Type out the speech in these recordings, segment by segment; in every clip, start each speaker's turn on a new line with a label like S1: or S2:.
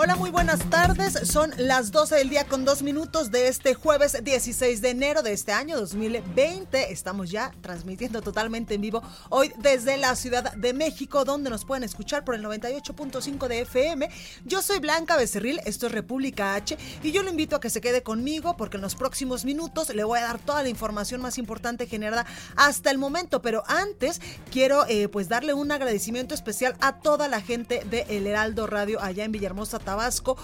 S1: Hola, muy buenas tardes. Son las 12 del día con dos minutos de este jueves 16 de enero de este año 2020. Estamos ya transmitiendo totalmente en vivo hoy desde la Ciudad de México, donde nos pueden escuchar por el 98.5 de FM. Yo soy Blanca Becerril, esto es República H, y yo lo invito a que se quede conmigo porque en los próximos minutos le voy a dar toda la información más importante generada hasta el momento. Pero antes quiero eh, pues darle un agradecimiento especial a toda la gente de El Heraldo Radio allá en Villahermosa, Tabasco,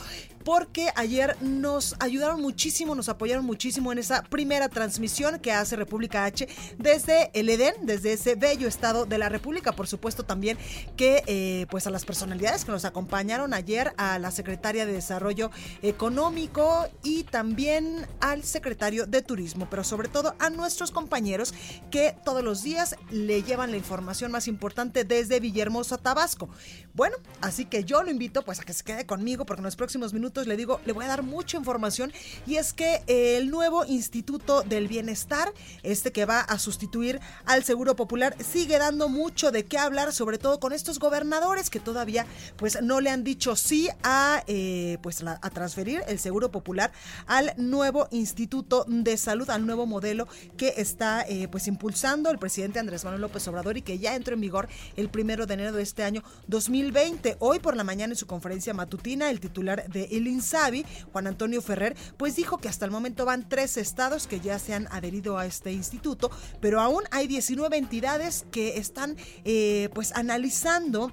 S1: porque ayer nos ayudaron muchísimo, nos apoyaron muchísimo en esa primera transmisión que hace República H desde el Edén, desde ese bello estado de la República. Por supuesto también que eh, pues a las personalidades que nos acompañaron ayer, a la secretaria de Desarrollo Económico y también al secretario de Turismo, pero sobre todo a nuestros compañeros que todos los días le llevan la información más importante desde Villahermosa, Tabasco. Bueno, así que yo lo invito pues a que se quede conmigo porque en los próximos minutos le digo, le voy a dar mucha información y es que el nuevo Instituto del Bienestar, este que va a sustituir al Seguro Popular, sigue dando mucho de qué hablar, sobre todo con estos gobernadores que todavía pues no le han dicho sí a eh, pues a transferir el Seguro Popular al nuevo Instituto de Salud, al nuevo modelo que está eh, pues impulsando el presidente Andrés Manuel López Obrador y que ya entró en vigor el primero de enero de este año 2020. Hoy por la mañana en su conferencia matutina, el titular de el INSABI, Juan Antonio Ferrer, pues dijo que hasta el momento van tres estados que ya se han adherido a este instituto, pero aún hay 19 entidades que están eh, pues analizando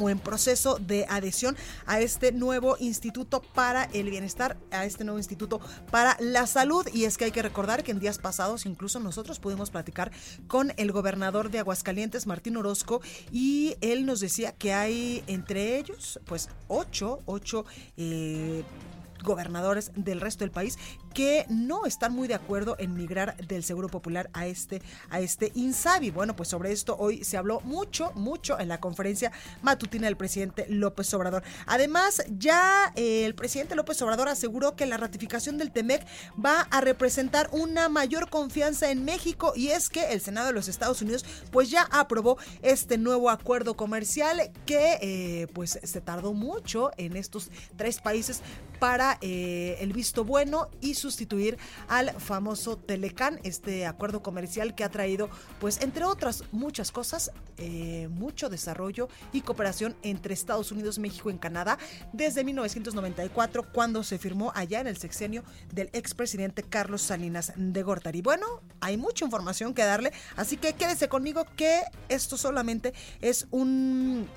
S1: o en proceso de adhesión a este nuevo instituto para el bienestar, a este nuevo instituto para la salud. Y es que hay que recordar que en días pasados incluso nosotros pudimos platicar con el gobernador de Aguascalientes, Martín Orozco, y él nos decía que hay entre ellos, pues, ocho, ocho eh, gobernadores del resto del país que no están muy de acuerdo en migrar del Seguro Popular a este, a este INSABI. Bueno, pues sobre esto hoy se habló mucho, mucho en la conferencia matutina del presidente López Obrador. Además, ya eh, el presidente López Obrador aseguró que la ratificación del TEMEC va a representar una mayor confianza en México y es que el Senado de los Estados Unidos pues ya aprobó este nuevo acuerdo comercial que eh, pues se tardó mucho en estos tres países para eh, el visto bueno y sustituir al famoso Telecan, este acuerdo comercial que ha traído, pues entre otras muchas cosas, eh, mucho desarrollo y cooperación entre Estados Unidos, México y Canadá desde 1994, cuando se firmó allá en el sexenio del expresidente Carlos Salinas de Gortari. Bueno, hay mucha información que darle, así que quédese conmigo que esto solamente es un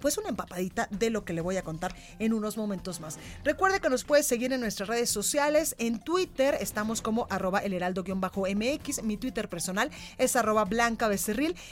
S1: pues una empapadita de lo que le voy a contar en unos momentos más. Recuerde que nos puede seguir en nuestras redes sociales. En Twitter estamos como arroba el heraldo-mx. Mi Twitter personal es arroba blanca.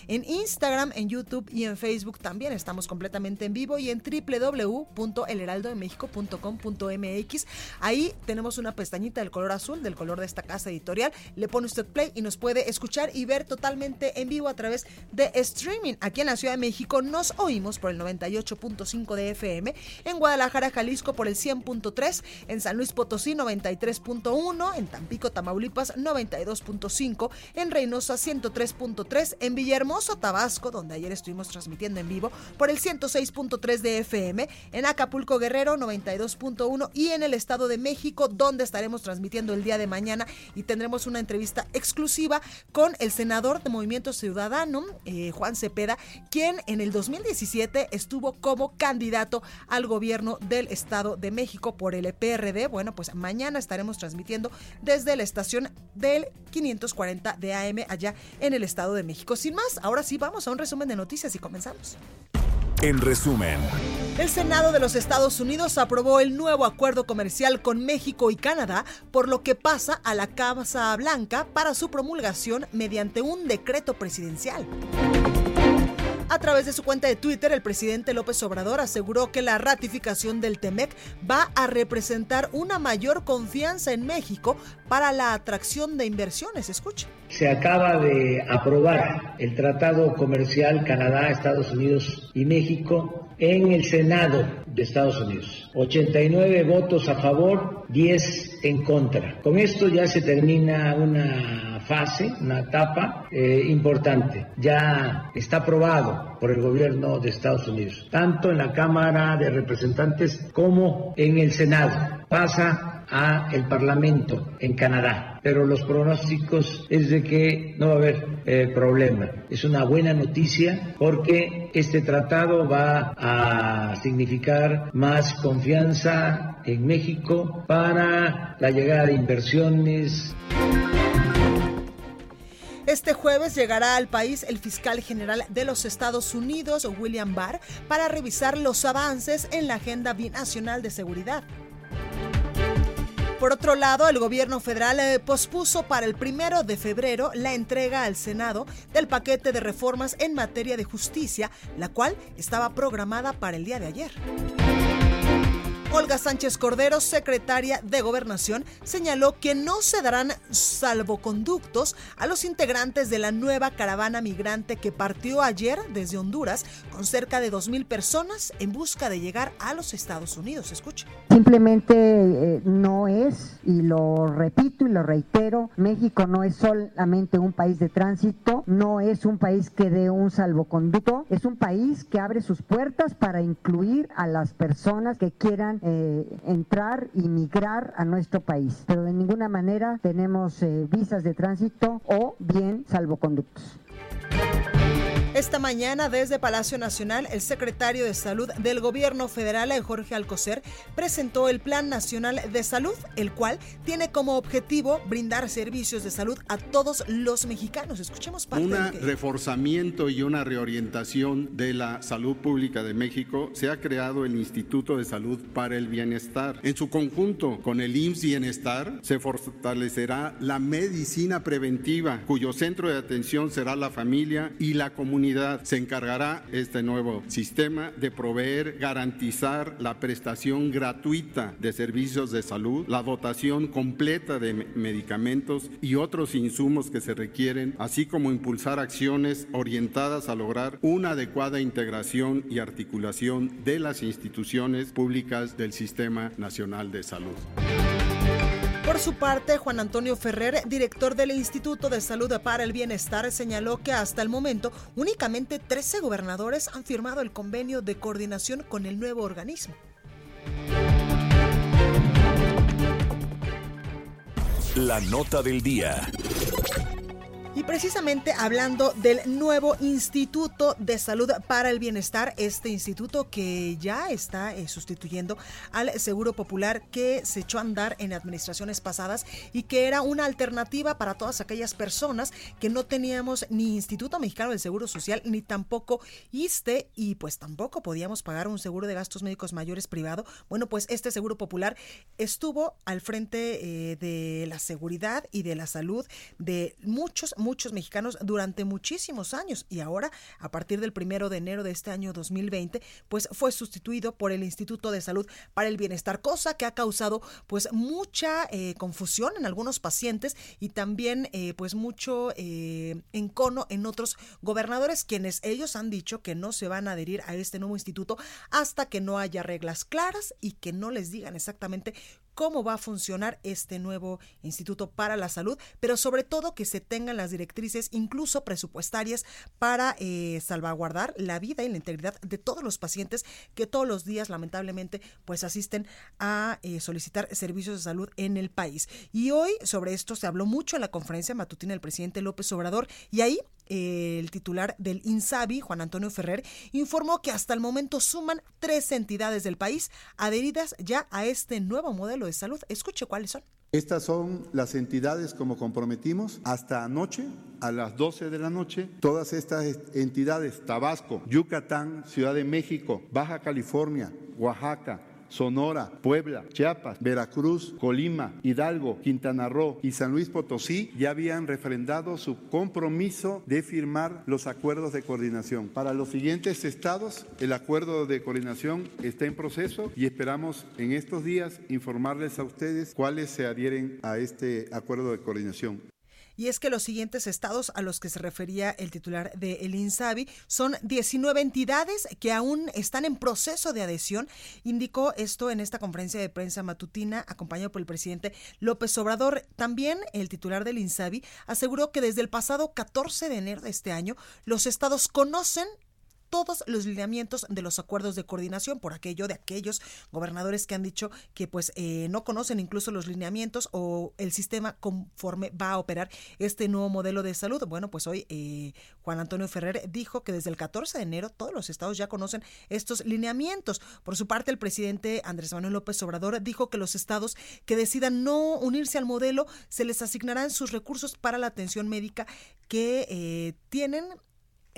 S1: En Instagram, en YouTube y en Facebook también estamos completamente en vivo y en www.elheraldodemexico.com.mx. Ahí tenemos una pestañita del color azul, del color de esta casa editorial. Le pone usted play y nos puede escuchar y ver totalmente en vivo a través de streaming. Aquí en la Ciudad de México nos oímos por el 90 98.5 de FM, en Guadalajara, Jalisco por el 100.3, en San Luis Potosí 93.1, en Tampico, Tamaulipas 92.5, en Reynosa 103.3, en Villahermoso, Tabasco, donde ayer estuvimos transmitiendo en vivo por el 106.3 de FM, en Acapulco, Guerrero 92.1 y en el Estado de México, donde estaremos transmitiendo el día de mañana y tendremos una entrevista exclusiva con el senador de Movimiento Ciudadano, eh, Juan Cepeda, quien en el 2017 estuvo estuvo como candidato al gobierno del Estado de México por el PRD. Bueno, pues mañana estaremos transmitiendo desde la estación del 540 de AM allá en el Estado de México. Sin más, ahora sí vamos a un resumen de noticias y comenzamos.
S2: en resumen.
S1: El Senado de los Estados Unidos aprobó el nuevo acuerdo comercial con México y Canadá, por lo que pasa a la Casa Blanca para su promulgación mediante un decreto presidencial. A través de su cuenta de Twitter, el presidente López Obrador aseguró que la ratificación del TEMEC va a representar una mayor confianza en México para la atracción de inversiones. Escuche.
S3: Se acaba de aprobar el Tratado Comercial Canadá, Estados Unidos y México en el Senado de Estados Unidos. 89 votos a favor, 10 en contra. Con esto ya se termina una fase, una etapa eh, importante. Ya está aprobado por el gobierno de Estados Unidos, tanto en la Cámara de Representantes como en el Senado. Pasa a el Parlamento en Canadá, pero los pronósticos es de que no va a haber eh, problema. Es una buena noticia porque este tratado va a significar más confianza en México para la llegada de inversiones.
S1: Este jueves llegará al país el fiscal general de los Estados Unidos, William Barr, para revisar los avances en la agenda binacional de seguridad. Por otro lado, el gobierno federal eh, pospuso para el primero de febrero la entrega al Senado del paquete de reformas en materia de justicia, la cual estaba programada para el día de ayer. Olga Sánchez Cordero, secretaria de Gobernación, señaló que no se darán salvoconductos a los integrantes de la nueva caravana migrante que partió ayer desde Honduras con cerca de 2.000 personas en busca de llegar a los Estados Unidos. Escucha.
S4: Simplemente eh, no es, y lo repito y lo reitero, México no es solamente un país de tránsito, no es un país que dé un salvoconducto, es un país que abre sus puertas para incluir a las personas que quieran eh, entrar y migrar a nuestro país, pero de ninguna manera tenemos eh, visas de tránsito o bien salvoconductos.
S1: Esta mañana desde Palacio Nacional, el secretario de Salud del Gobierno Federal, Jorge Alcocer, presentó el Plan Nacional de Salud, el cual tiene como objetivo brindar servicios de salud a todos los mexicanos. Escuchemos
S5: parte. Un reforzamiento y una reorientación de la salud pública de México. Se ha creado el Instituto de Salud para el Bienestar. En su conjunto con el IMSS Bienestar se fortalecerá la medicina preventiva, cuyo centro de atención será la familia y la comunidad se encargará este nuevo sistema de proveer, garantizar la prestación gratuita de servicios de salud, la dotación completa de medicamentos y otros insumos que se requieren, así como impulsar acciones orientadas a lograr una adecuada integración y articulación de las instituciones públicas del Sistema Nacional de Salud.
S1: Por su parte, Juan Antonio Ferrer, director del Instituto de Salud para el Bienestar, señaló que hasta el momento únicamente 13 gobernadores han firmado el convenio de coordinación con el nuevo organismo.
S2: La nota del día.
S1: Y precisamente hablando del nuevo Instituto de Salud para el Bienestar, este instituto que ya está eh, sustituyendo al Seguro Popular que se echó a andar en administraciones pasadas y que era una alternativa para todas aquellas personas que no teníamos ni Instituto Mexicano del Seguro Social ni tampoco ISTE y pues tampoco podíamos pagar un seguro de gastos médicos mayores privado. Bueno, pues este Seguro Popular estuvo al frente eh, de la seguridad y de la salud de muchos, muchos muchos mexicanos durante muchísimos años. Y ahora, a partir del primero de enero de este año 2020, pues fue sustituido por el Instituto de Salud para el Bienestar, cosa que ha causado pues mucha eh, confusión en algunos pacientes y también eh, pues mucho eh, encono en otros gobernadores, quienes ellos han dicho que no se van a adherir a este nuevo instituto hasta que no haya reglas claras y que no les digan exactamente cómo va a funcionar este nuevo Instituto para la Salud, pero sobre todo que se tengan las directrices, incluso presupuestarias, para eh, salvaguardar la vida y la integridad de todos los pacientes que todos los días, lamentablemente, pues asisten a eh, solicitar servicios de salud en el país. Y hoy sobre esto se habló mucho en la conferencia matutina del presidente López Obrador y ahí el titular del INSABI, Juan Antonio Ferrer, informó que hasta el momento suman tres entidades del país adheridas ya a este nuevo modelo de salud. Escuche cuáles son.
S5: Estas son las entidades como comprometimos hasta anoche a las 12 de la noche. Todas estas entidades, Tabasco, Yucatán, Ciudad de México, Baja California, Oaxaca, Sonora, Puebla, Chiapas, Veracruz, Colima, Hidalgo, Quintana Roo y San Luis Potosí ya habían refrendado su compromiso de firmar los acuerdos de coordinación. Para los siguientes estados, el acuerdo de coordinación está en proceso y esperamos en estos días informarles a ustedes cuáles se adhieren a este acuerdo de coordinación.
S1: Y es que los siguientes estados a los que se refería el titular de El INSABI son 19 entidades que aún están en proceso de adhesión. Indicó esto en esta conferencia de prensa matutina acompañado por el presidente López Obrador. También el titular del INSABI aseguró que desde el pasado 14 de enero de este año los estados conocen todos los lineamientos de los acuerdos de coordinación por aquello de aquellos gobernadores que han dicho que pues eh, no conocen incluso los lineamientos o el sistema conforme va a operar este nuevo modelo de salud. Bueno, pues hoy eh, Juan Antonio Ferrer dijo que desde el 14 de enero todos los estados ya conocen estos lineamientos. Por su parte, el presidente Andrés Manuel López Obrador dijo que los estados que decidan no unirse al modelo se les asignarán sus recursos para la atención médica que eh, tienen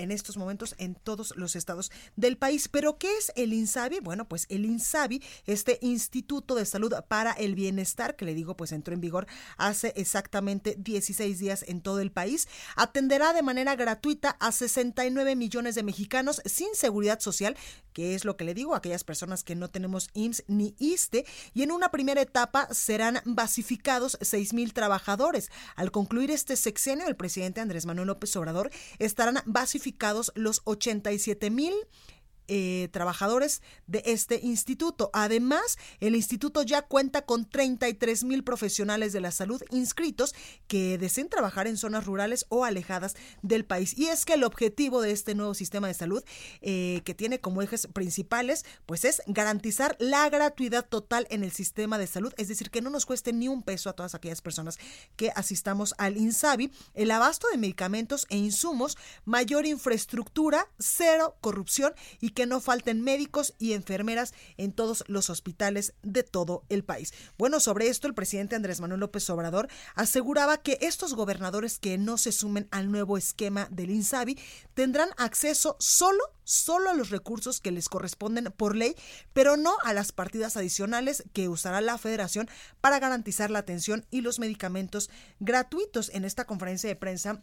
S1: en estos momentos en todos los estados del país. Pero ¿qué es el INSABI? Bueno, pues el INSABI, este Instituto de Salud para el Bienestar, que le digo, pues entró en vigor hace exactamente 16 días en todo el país, atenderá de manera gratuita a 69 millones de mexicanos sin seguridad social, que es lo que le digo, a aquellas personas que no tenemos IMSS ni ISTE, y en una primera etapa serán basificados 6 mil trabajadores. Al concluir este sexenio, el presidente Andrés Manuel López Obrador estarán basificados los 87 mil eh, trabajadores de este instituto. Además, el instituto ya cuenta con 33 mil profesionales de la salud inscritos que deseen trabajar en zonas rurales o alejadas del país. Y es que el objetivo de este nuevo sistema de salud, eh, que tiene como ejes principales, pues es garantizar la gratuidad total en el sistema de salud, es decir, que no nos cueste ni un peso a todas aquellas personas que asistamos al INSABI, el abasto de medicamentos e insumos, mayor infraestructura, cero corrupción y que no falten médicos y enfermeras en todos los hospitales de todo el país. Bueno, sobre esto el presidente Andrés Manuel López Obrador aseguraba que estos gobernadores que no se sumen al nuevo esquema del INSABI tendrán acceso solo solo a los recursos que les corresponden por ley, pero no a las partidas adicionales que usará la federación para garantizar la atención y los medicamentos gratuitos. En esta conferencia de prensa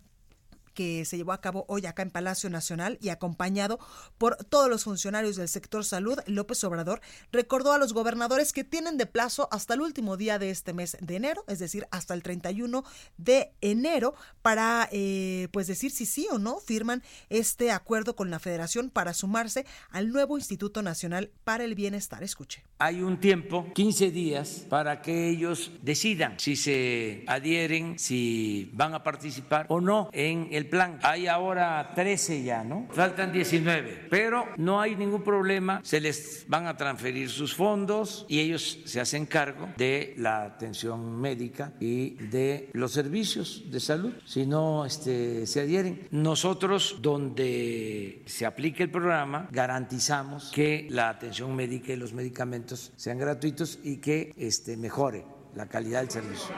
S1: que se llevó a cabo hoy acá en Palacio Nacional y acompañado por todos los funcionarios del sector salud, López Obrador recordó a los gobernadores que tienen de plazo hasta el último día de este mes de enero, es decir, hasta el 31 de enero, para eh, pues decir si sí o no firman este acuerdo con la federación para sumarse al nuevo Instituto Nacional para el Bienestar. Escuche.
S6: Hay un tiempo, 15 días, para que ellos decidan si se adhieren, si van a participar o no en el plan. Hay ahora 13 ya, ¿no? Faltan 19, pero no hay ningún problema, se les van a transferir sus fondos y ellos se hacen cargo de la atención médica y de los servicios de salud, si no este, se adhieren. Nosotros, donde se aplique el programa, garantizamos que la atención médica y los medicamentos sean gratuitos y que este, mejore la calidad del servicio.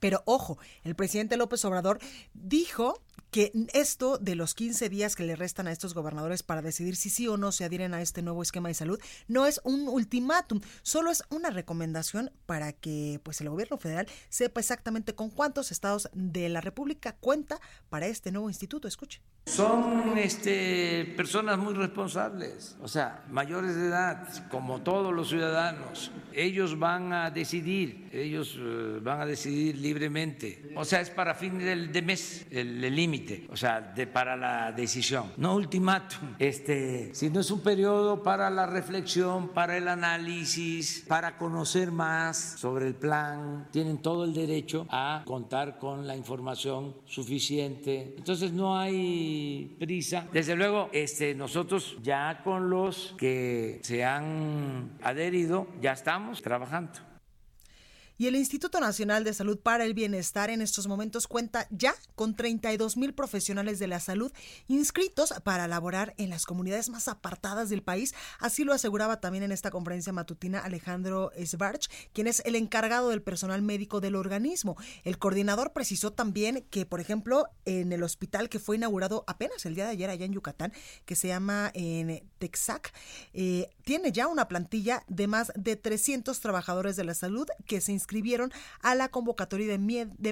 S1: Pero ojo, el presidente López Obrador dijo que esto de los 15 días que le restan a estos gobernadores para decidir si sí o no se adhieren a este nuevo esquema de salud no es un ultimátum, solo es una recomendación para que pues el gobierno federal sepa exactamente con cuántos estados de la República cuenta para este nuevo instituto. Escuche.
S6: Son este, personas muy responsables, o sea, mayores de edad, como todos los ciudadanos. Ellos van a decidir, ellos eh, van a decidir libremente. O sea, es para fin del, de mes el límite, o sea, de, para la decisión. No ultimátum, este, sino es un periodo para la reflexión, para el análisis, para conocer más sobre el plan. Tienen todo el derecho a contar con la información suficiente. Entonces no hay prisa. Desde luego, este, nosotros ya con los que se han adherido, ya estamos trabajando.
S1: Y el Instituto Nacional de Salud para el Bienestar en estos momentos cuenta ya con 32 mil profesionales de la salud inscritos para laborar en las comunidades más apartadas del país. Así lo aseguraba también en esta conferencia matutina Alejandro Svarch, quien es el encargado del personal médico del organismo. El coordinador precisó también que, por ejemplo, en el hospital que fue inaugurado apenas el día de ayer allá en Yucatán, que se llama en Texac, eh, tiene ya una plantilla de más de 300 trabajadores de la salud que se inscribieron a la convocatoria de,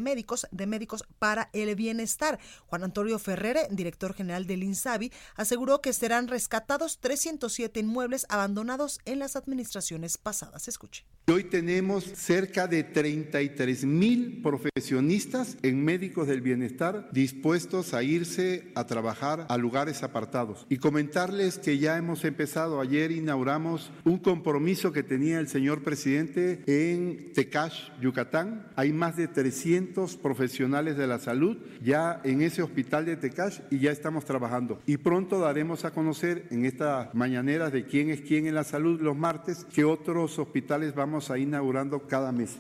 S1: médicos de médicos para el bienestar. Juan Antonio Ferrere, director general del INSABI, aseguró que serán rescatados 307 inmuebles abandonados en las administraciones pasadas. Escuche.
S5: Hoy tenemos cerca de 33 mil profesionistas en médicos del bienestar dispuestos a irse a trabajar a lugares apartados. Y comentarles que ya hemos empezado, ayer inauguramos un compromiso que tenía el señor presidente en Tecash, Yucatán. Hay más de 300 profesionales de la salud ya en ese hospital de Tecash y ya estamos trabajando. Y pronto daremos a conocer en estas mañaneras de quién es quién en la salud los martes, que otros hospitales vamos a inaugurando cada mes.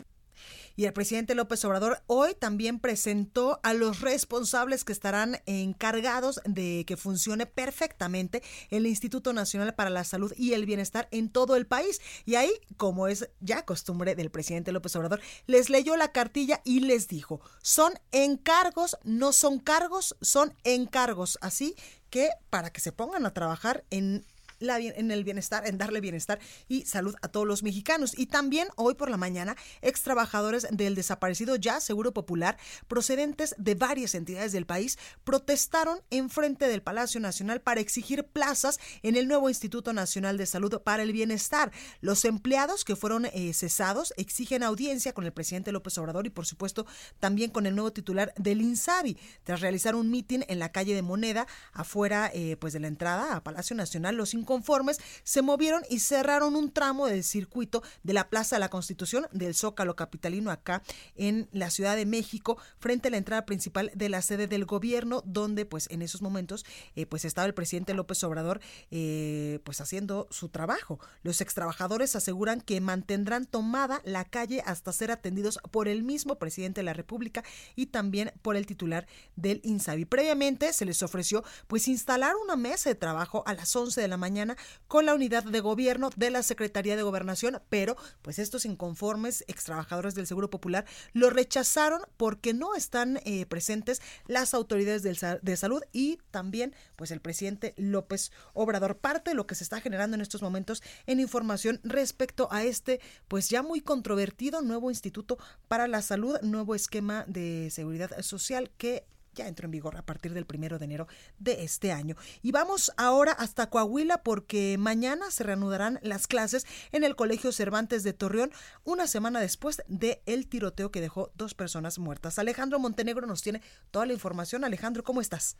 S1: Y el presidente López Obrador hoy también presentó a los responsables que estarán encargados de que funcione perfectamente el Instituto Nacional para la Salud y el Bienestar en todo el país. Y ahí, como es ya costumbre del presidente López Obrador, les leyó la cartilla y les dijo, son encargos, no son cargos, son encargos. Así que para que se pongan a trabajar en en el bienestar, en darle bienestar y salud a todos los mexicanos. Y también hoy por la mañana, ex trabajadores del desaparecido ya Seguro Popular, procedentes de varias entidades del país, protestaron en frente del Palacio Nacional para exigir plazas en el nuevo Instituto Nacional de Salud para el Bienestar. Los empleados que fueron eh, cesados exigen audiencia con el presidente López Obrador y, por supuesto, también con el nuevo titular del INSABI, tras realizar un mitin en la calle de Moneda, afuera eh, pues de la entrada a Palacio Nacional. Los conformes, se movieron y cerraron un tramo del circuito de la Plaza de la Constitución del Zócalo Capitalino acá en la Ciudad de México, frente a la entrada principal de la sede del gobierno, donde pues en esos momentos eh, pues estaba el presidente López Obrador eh, pues haciendo su trabajo. Los extrabajadores aseguran que mantendrán tomada la calle hasta ser atendidos por el mismo presidente de la República y también por el titular del INSABI. Previamente se les ofreció pues instalar una mesa de trabajo a las 11 de la mañana con la unidad de gobierno de la Secretaría de Gobernación, pero pues estos inconformes extrabajadores del Seguro Popular lo rechazaron porque no están eh, presentes las autoridades de salud y también pues el presidente López Obrador. Parte de lo que se está generando en estos momentos en información respecto a este pues ya muy controvertido nuevo Instituto para la Salud, nuevo esquema de seguridad social que ya entró en vigor a partir del primero de enero de este año. Y vamos ahora hasta Coahuila porque mañana se reanudarán las clases en el Colegio Cervantes de Torreón, una semana después de el tiroteo que dejó dos personas muertas. Alejandro Montenegro nos tiene toda la información. Alejandro, ¿cómo estás?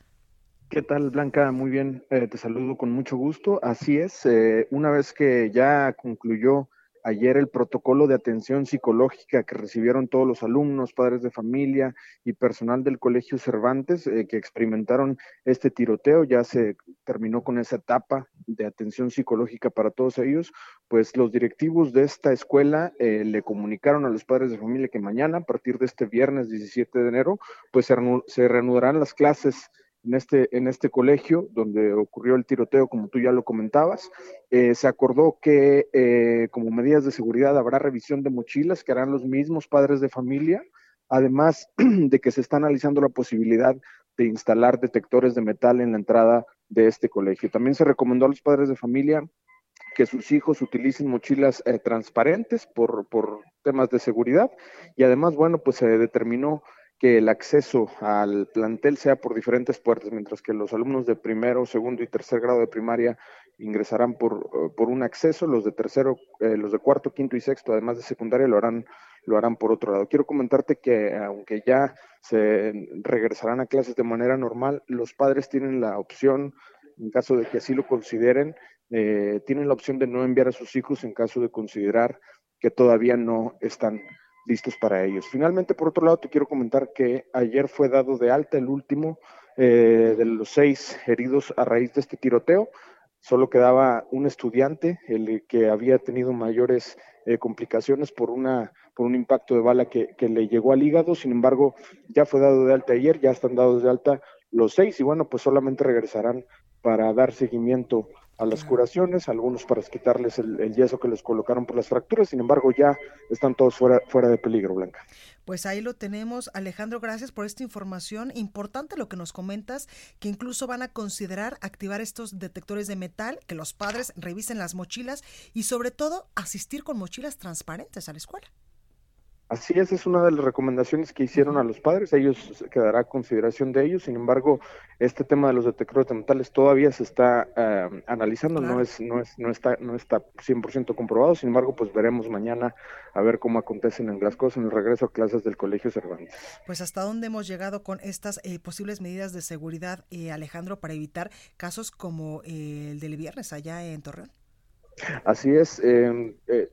S7: ¿Qué tal, Blanca? Muy bien, eh, te saludo con mucho gusto. Así es, eh, una vez que ya concluyó ayer el protocolo de atención psicológica que recibieron todos los alumnos, padres de familia y personal del Colegio Cervantes eh, que experimentaron este tiroteo. Ya se terminó con esa etapa de atención psicológica para todos ellos. Pues los directivos de esta escuela eh, le comunicaron a los padres de familia que mañana, a partir de este viernes 17 de enero, pues se reanudarán las clases en este, en este colegio donde ocurrió el tiroteo, como tú ya lo comentabas. Eh, se acordó que eh, como medidas de seguridad habrá revisión de mochilas que harán los mismos padres de familia, además de que se está analizando la posibilidad de instalar detectores de metal en la entrada de este colegio. También se recomendó a los padres de familia que sus hijos utilicen mochilas eh, transparentes por, por temas de seguridad y además, bueno, pues se determinó que el acceso al plantel sea por diferentes puertas, mientras que los alumnos de primero, segundo y tercer grado de primaria ingresarán por, eh, por un acceso, los de tercero, eh, los de cuarto, quinto y sexto, además de secundaria, lo harán, lo harán por otro lado. Quiero comentarte que aunque ya se regresarán a clases de manera normal, los padres tienen la opción, en caso de que así lo consideren, eh, tienen la opción de no enviar a sus hijos en caso de considerar que todavía no están listos para ellos. Finalmente, por otro lado, te quiero comentar que ayer fue dado de alta el último eh, de los seis heridos a raíz de este tiroteo. solo quedaba un estudiante, el que había tenido mayores eh, complicaciones por, una, por un impacto de bala que, que, le llegó al hígado, sin embargo, ya fue dado de alta ayer, ya están dados de alta los seis y bueno, pues solamente regresarán para dar seguimiento a las curaciones, algunos para quitarles el, yeso que les colocaron por las fracturas, sin embargo ya están todos fuera, fuera de peligro, Blanca.
S1: Pues ahí lo tenemos. Alejandro, gracias por esta información. Importante lo que nos comentas, que incluso van a considerar activar estos detectores de metal, que los padres revisen las mochilas y sobre todo asistir con mochilas transparentes a la escuela.
S7: Así es, es una de las recomendaciones que hicieron a los padres, ellos quedará a consideración de ellos, sin embargo, este tema de los detectores de metales todavía se está eh, analizando, no es no es no está no está 100% comprobado, sin embargo, pues veremos mañana a ver cómo acontecen en las cosas en el regreso a clases del Colegio Cervantes.
S1: Pues hasta dónde hemos llegado con estas eh, posibles medidas de seguridad, eh, Alejandro, para evitar casos como el del viernes allá en Torreón.
S7: Así es, em, eh,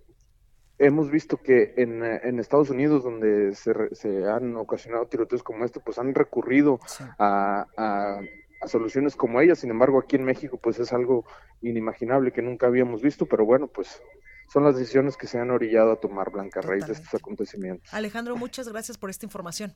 S7: hemos visto que en, en Estados Unidos, donde se, se, han ocasionado tiroteos como este, pues han recurrido a, a, soluciones como ellas. Sin embargo, aquí en México, pues es algo inimaginable que nunca habíamos visto, pero bueno, pues son las decisiones que se han orillado a tomar Blanca Raíz de estos acontecimientos.
S1: Alejandro, muchas gracias por esta información.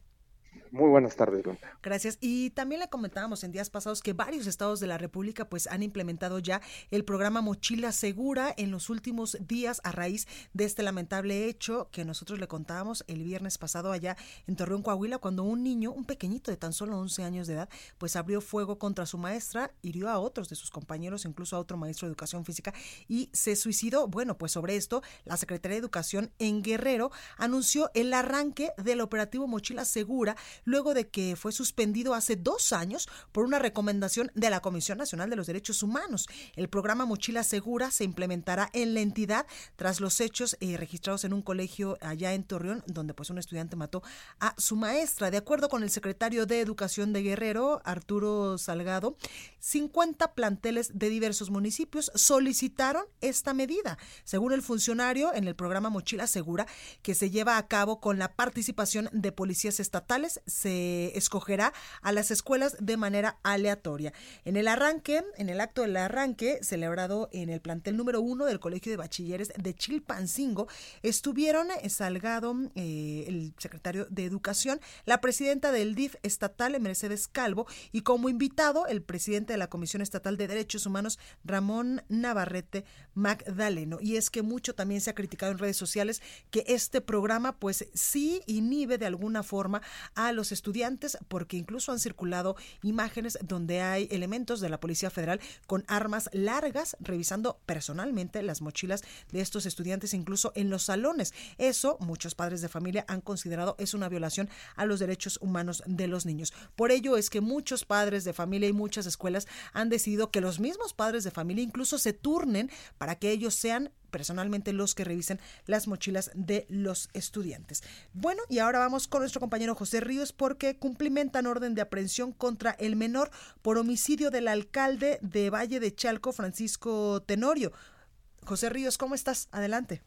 S7: Muy buenas tardes,
S1: Gracias. Y también le comentábamos en días pasados que varios estados de la República pues han implementado ya el programa Mochila Segura en los últimos días a raíz de este lamentable hecho que nosotros le contábamos el viernes pasado allá en Torreón, Coahuila, cuando un niño, un pequeñito de tan solo 11 años de edad, pues abrió fuego contra su maestra, hirió a otros de sus compañeros, incluso a otro maestro de educación física y se suicidó. Bueno, pues sobre esto, la Secretaría de Educación en Guerrero anunció el arranque del operativo Mochila Segura luego de que fue suspendido hace dos años por una recomendación de la Comisión Nacional de los Derechos Humanos. El programa Mochila Segura se implementará en la entidad tras los hechos eh, registrados en un colegio allá en Torreón, donde pues un estudiante mató a su maestra. De acuerdo con el secretario de Educación de Guerrero, Arturo Salgado, 50 planteles de diversos municipios solicitaron esta medida. Según el funcionario, en el programa Mochila Segura, que se lleva a cabo con la participación de policías estatales, se escogerá a las escuelas de manera aleatoria. En el arranque, en el acto del arranque, celebrado en el plantel número uno del Colegio de Bachilleres de Chilpancingo, estuvieron eh, Salgado, eh, el secretario de Educación, la presidenta del DIF estatal, Mercedes Calvo, y como invitado, el presidente de la Comisión Estatal de Derechos Humanos, Ramón Navarrete Magdaleno. Y es que mucho también se ha criticado en redes sociales que este programa, pues sí inhibe de alguna forma a los estudiantes porque incluso han circulado imágenes donde hay elementos de la Policía Federal con armas largas revisando personalmente las mochilas de estos estudiantes incluso en los salones. Eso muchos padres de familia han considerado es una violación a los derechos humanos de los niños. Por ello es que muchos padres de familia y muchas escuelas han decidido que los mismos padres de familia incluso se turnen para que ellos sean personalmente los que revisen las mochilas de los estudiantes. Bueno, y ahora vamos con nuestro compañero José Ríos porque cumplimentan orden de aprehensión contra el menor por homicidio del alcalde de Valle de Chalco, Francisco Tenorio. José Ríos, ¿cómo estás? Adelante.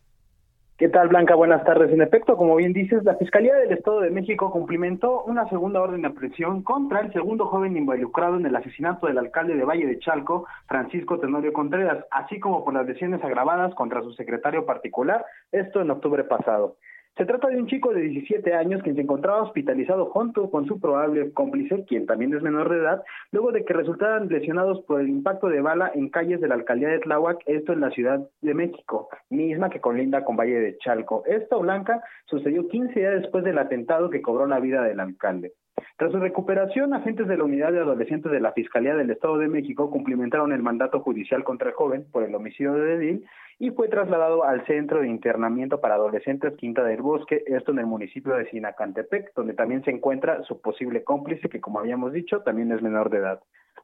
S8: ¿Qué tal, Blanca? Buenas tardes. En efecto, como bien dices, la Fiscalía del Estado de México cumplimentó una segunda orden de aprehensión contra el segundo joven involucrado en el asesinato del alcalde de Valle de Chalco, Francisco Tenorio Contreras, así como por las lesiones agravadas contra su secretario particular, esto en octubre pasado. Se trata de un chico de 17 años quien se encontraba hospitalizado junto con su probable cómplice, quien también es menor de edad, luego de que resultaran lesionados por el impacto de bala en calles de la alcaldía de Tláhuac, esto en la Ciudad de México, misma que colinda con Valle de Chalco. Esto, Blanca, sucedió 15 días después del atentado que cobró la vida del alcalde. Tras su recuperación, agentes de la Unidad de Adolescentes de la Fiscalía del Estado de México cumplimentaron el mandato judicial contra el joven por el homicidio de Edil y fue trasladado al Centro de Internamiento para Adolescentes Quinta del Bosque, esto en el municipio de Sinacantepec, donde también se encuentra su posible cómplice, que como habíamos dicho, también es menor de edad.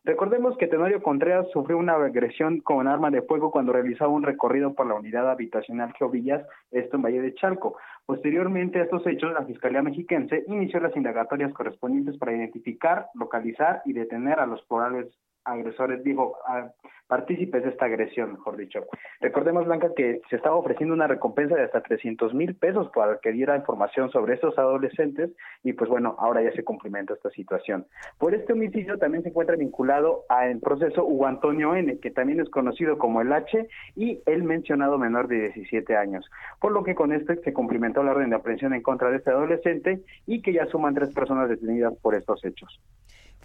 S8: Recordemos que Tenorio Contreras sufrió una agresión con arma de fuego cuando realizaba un recorrido por la unidad habitacional Geovillas, esto en Valle de Chalco. Posteriormente a estos hechos, la Fiscalía Mexiquense inició las indagatorias correspondientes para identificar, localizar y detener a los probables agresores, dijo, a partícipes de esta agresión, mejor dicho. Recordemos, Blanca, que se estaba ofreciendo una recompensa de hasta 300 mil pesos para que diera información sobre estos adolescentes y pues bueno, ahora ya se cumplimenta esta situación. Por este homicidio también se encuentra vinculado al proceso Hugo Antonio N., que también es conocido como el H y el mencionado menor de 17 años. Por lo que con esto se cumplimentó la orden de aprehensión en contra de este adolescente y que ya suman tres personas detenidas por estos hechos.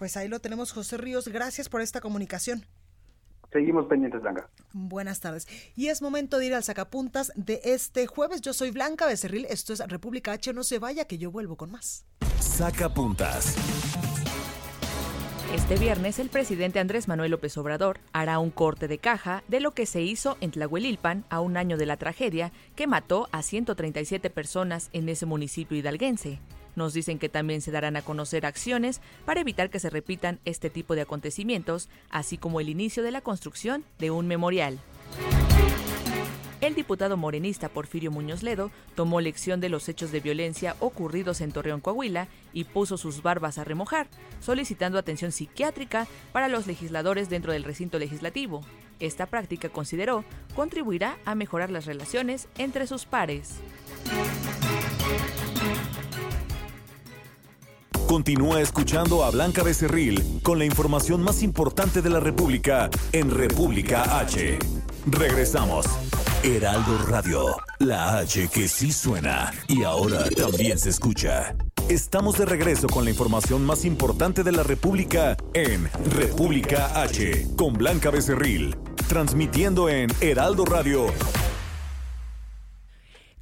S1: Pues ahí lo tenemos, José Ríos. Gracias por esta comunicación.
S8: Seguimos pendientes, Blanca.
S1: Buenas tardes. Y es momento de ir al sacapuntas de este jueves. Yo soy Blanca Becerril, esto es República H. No se vaya, que yo vuelvo con más.
S2: Sacapuntas.
S9: Este viernes el presidente Andrés Manuel López Obrador hará un corte de caja de lo que se hizo en Tlahuelilpan a un año de la tragedia que mató a 137 personas en ese municipio hidalguense. Nos dicen que también se darán a conocer acciones para evitar que se repitan este tipo de acontecimientos, así como el inicio de la construcción de un memorial. El diputado morenista Porfirio Muñoz Ledo tomó lección de los hechos de violencia ocurridos en Torreón, Coahuila, y puso sus barbas a remojar, solicitando atención psiquiátrica para los legisladores dentro del recinto legislativo. Esta práctica, consideró, contribuirá a mejorar las relaciones entre sus pares.
S2: Continúa escuchando a Blanca Becerril con la información más importante de la República en República H. Regresamos. Heraldo Radio, la H que sí suena y ahora también se escucha. Estamos de regreso con la información más importante de la República en República H con Blanca Becerril, transmitiendo en Heraldo Radio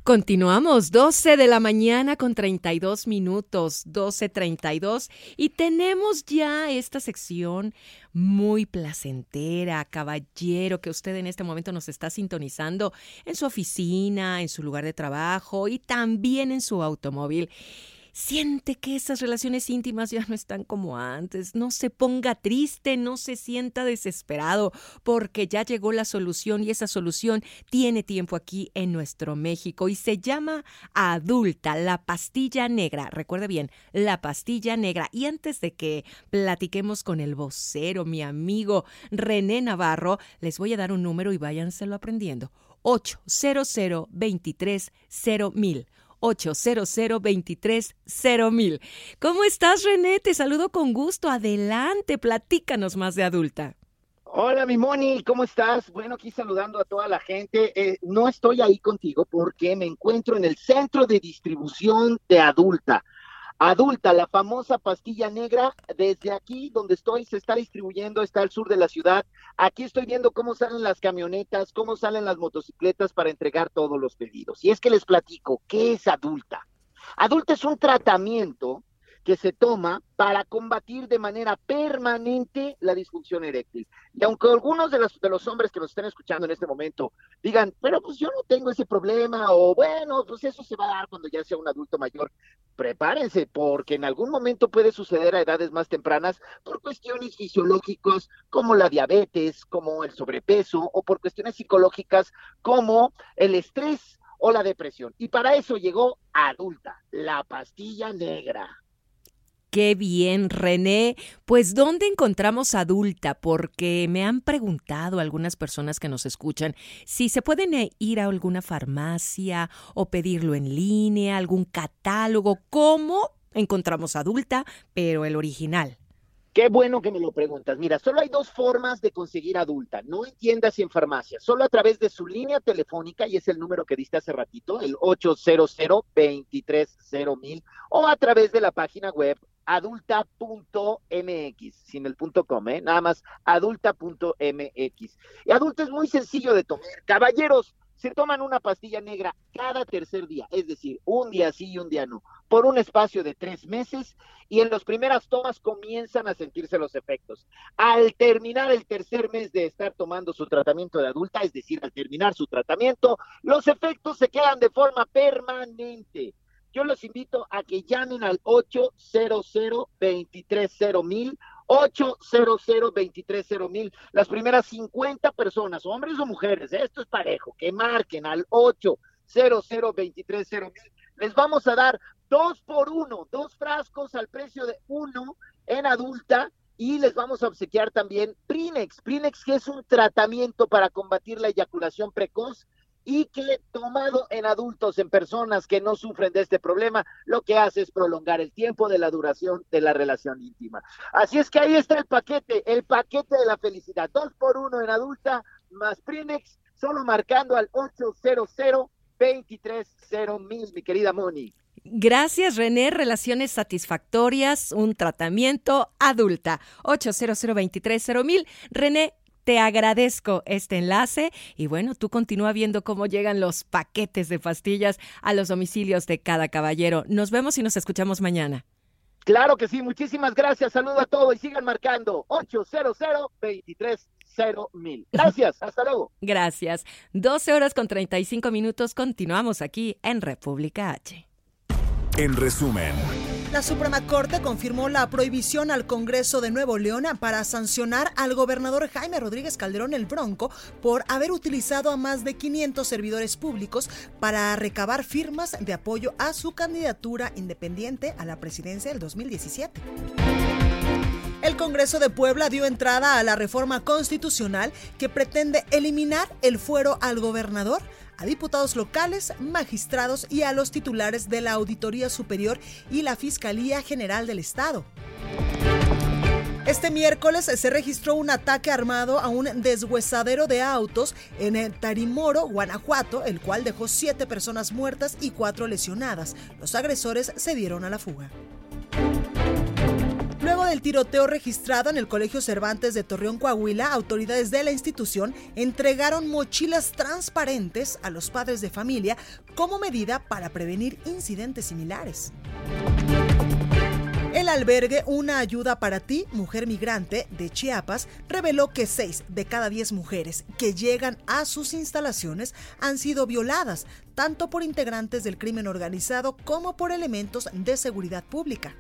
S10: Continuamos, 12 de la mañana con 32 minutos, 12.32, y tenemos ya esta sección muy placentera, caballero, que usted en este momento nos está sintonizando en su oficina, en su lugar de trabajo y también en su automóvil siente que esas relaciones íntimas ya no están como antes. No se ponga triste, no se sienta desesperado, porque ya llegó la solución y esa solución tiene tiempo aquí en nuestro México y se llama adulta, la pastilla negra. Recuerde bien, la pastilla negra. Y antes de que platiquemos con el vocero, mi amigo René Navarro, les voy a dar un número y váyanselo aprendiendo. 800 23 mil. 800 mil. ¿Cómo estás, René? Te saludo con gusto. Adelante, platícanos más de adulta.
S11: Hola, mi Moni, ¿cómo estás? Bueno, aquí saludando a toda la gente. Eh, no estoy ahí contigo porque me encuentro en el centro de distribución de adulta adulta, la famosa pastilla negra, desde aquí donde estoy se está distribuyendo, está al sur de la ciudad. Aquí estoy viendo cómo salen las camionetas, cómo salen las motocicletas para entregar todos los pedidos. Y es que les platico, ¿qué es adulta? Adulta es un tratamiento que se toma para combatir de manera permanente la disfunción eréctil. Y aunque algunos de los, de los hombres que nos estén escuchando en este momento digan, pero pues yo no tengo ese problema, o bueno, pues eso se va a dar cuando ya sea un adulto mayor, prepárense, porque en algún momento puede suceder a edades más tempranas por cuestiones fisiológicas como la diabetes, como el sobrepeso, o por cuestiones psicológicas como el estrés o la depresión. Y para eso llegó adulta, la pastilla negra.
S10: Qué bien, René. Pues, ¿dónde encontramos adulta? Porque me han preguntado algunas personas que nos escuchan si se pueden eh, ir a alguna farmacia o pedirlo en línea, algún catálogo. ¿Cómo encontramos adulta, pero el original?
S11: Qué bueno que me lo preguntas. Mira, solo hay dos formas de conseguir adulta, no en tiendas y en farmacias, solo a través de su línea telefónica, y es el número que diste hace ratito, el 800 230 o a través de la página web adulta.mx, sin el punto com, ¿eh? nada más adulta.mx. Y adulta es muy sencillo de tomar. Caballeros, se toman una pastilla negra cada tercer día, es decir, un día sí y un día no, por un espacio de tres meses y en las primeras tomas comienzan a sentirse los efectos. Al terminar el tercer mes de estar tomando su tratamiento de adulta, es decir, al terminar su tratamiento, los efectos se quedan de forma permanente. Yo los invito a que llamen al 800 230 mil 800 230 mil. Las primeras 50 personas, hombres o mujeres, esto es parejo, que marquen al 800 230 mil. Les vamos a dar dos por uno, dos frascos al precio de uno en adulta y les vamos a obsequiar también Prinex, Prinex que es un tratamiento para combatir la eyaculación precoz y que tomado en adultos, en personas que no sufren de este problema, lo que hace es prolongar el tiempo de la duración de la relación íntima. Así es que ahí está el paquete, el paquete de la felicidad, dos por uno en adulta, más Prinex, solo marcando al 800 230 mil, mi querida Moni.
S10: Gracias, René. Relaciones satisfactorias, un tratamiento adulta. 800 mil. René, te agradezco este enlace y bueno, tú continúa viendo cómo llegan los paquetes de pastillas a los domicilios de cada caballero. Nos vemos y nos escuchamos mañana.
S11: Claro que sí, muchísimas gracias. Saludo a todos y sigan marcando 800 mil. Gracias, hasta luego.
S10: Gracias. 12 horas con 35 minutos. Continuamos aquí en República H.
S2: En resumen.
S1: La Suprema Corte confirmó la prohibición al Congreso de Nuevo León para sancionar al gobernador Jaime Rodríguez Calderón el Bronco por haber utilizado a más de 500 servidores públicos para recabar firmas de apoyo a su candidatura independiente a la presidencia del 2017. El Congreso de Puebla dio entrada a la reforma constitucional que pretende eliminar el fuero al gobernador a diputados locales, magistrados y a los titulares de la Auditoría Superior y la Fiscalía General del Estado. Este miércoles se registró un ataque armado a un deshuesadero de autos en Tarimoro, Guanajuato, el cual dejó siete personas muertas y cuatro lesionadas. Los agresores se dieron a la fuga. Del tiroteo registrado en el Colegio Cervantes de Torreón, Coahuila, autoridades de la institución entregaron mochilas transparentes a los padres de familia como medida para prevenir incidentes similares. El albergue Una Ayuda para Ti, Mujer Migrante, de Chiapas, reveló que 6 de cada 10 mujeres que llegan a sus instalaciones han sido violadas, tanto por integrantes del crimen organizado como por elementos de seguridad pública.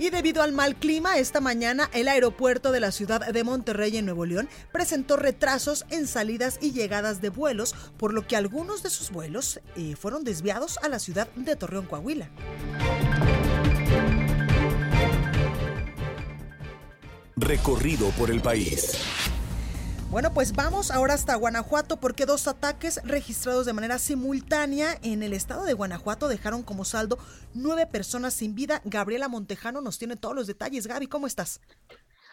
S1: Y debido al mal clima, esta mañana el aeropuerto de la ciudad de Monterrey en Nuevo León presentó retrasos en salidas y llegadas de vuelos, por lo que algunos de sus vuelos eh, fueron desviados a la ciudad de Torreón, Coahuila.
S2: Recorrido por el país.
S1: Bueno, pues vamos ahora hasta Guanajuato porque dos ataques registrados de manera simultánea en el estado de Guanajuato dejaron como saldo nueve personas sin vida. Gabriela Montejano nos tiene todos los detalles. Gaby, ¿cómo estás?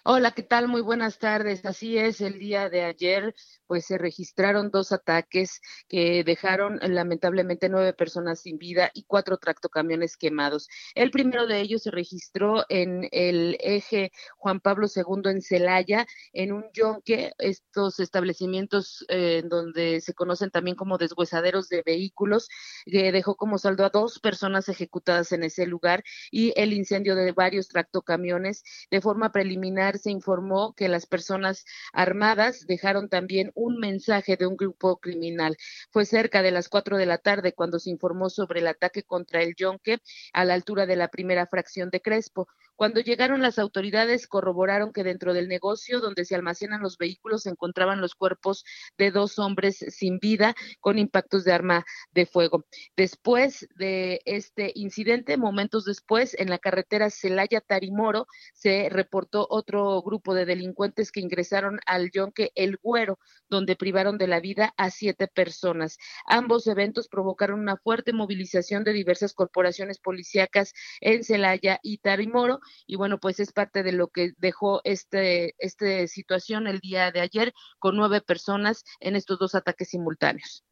S12: Hola, ¿qué tal? Muy buenas tardes. Así es, el día de ayer pues se registraron dos ataques que dejaron lamentablemente nueve personas sin vida y cuatro tractocamiones quemados. El primero de ellos se registró en el eje Juan Pablo II en Celaya, en un yonque, estos establecimientos eh, donde se conocen también como deshuesaderos de vehículos, que dejó como saldo a dos personas ejecutadas en ese lugar y el incendio de varios tractocamiones. De forma preliminar se informó que las personas armadas dejaron también un mensaje de un grupo criminal. Fue cerca de las cuatro de la tarde cuando se informó sobre el ataque contra el Yonque a la altura de la primera fracción de Crespo. Cuando llegaron las autoridades, corroboraron que dentro del negocio donde se almacenan los vehículos se encontraban los cuerpos de dos hombres sin vida con impactos de arma de fuego. Después de este incidente, momentos después, en la carretera Celaya-Tarimoro, se reportó otro grupo de delincuentes que ingresaron al yonque El Güero, donde privaron de la vida a siete personas. Ambos eventos provocaron una fuerte movilización de diversas corporaciones policíacas en Celaya y Tarimoro y bueno, pues es parte de lo que dejó este, esta situación el día de ayer con nueve personas en estos dos ataques simultáneos.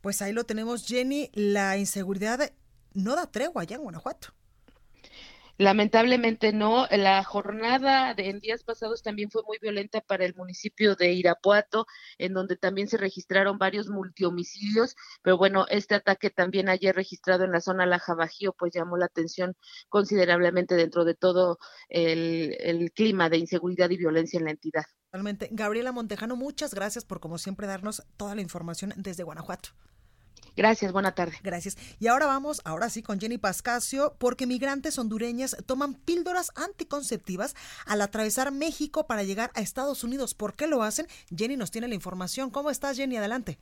S1: Pues ahí lo tenemos, Jenny. La inseguridad no da tregua allá en Guanajuato.
S12: Lamentablemente no. La jornada de en días pasados también fue muy violenta para el municipio de Irapuato, en donde también se registraron varios multihomicidios. Pero bueno, este ataque también ayer registrado en la zona Laja Bajío, pues llamó la atención considerablemente dentro de todo el, el clima de inseguridad y violencia en la entidad.
S1: Totalmente. Gabriela Montejano, muchas gracias por como siempre darnos toda la información desde Guanajuato.
S12: Gracias, buena tarde.
S1: Gracias. Y ahora vamos, ahora sí, con Jenny Pascasio, porque migrantes hondureñas toman píldoras anticonceptivas al atravesar México para llegar a Estados Unidos. ¿Por qué lo hacen? Jenny nos tiene la información. ¿Cómo estás, Jenny? Adelante.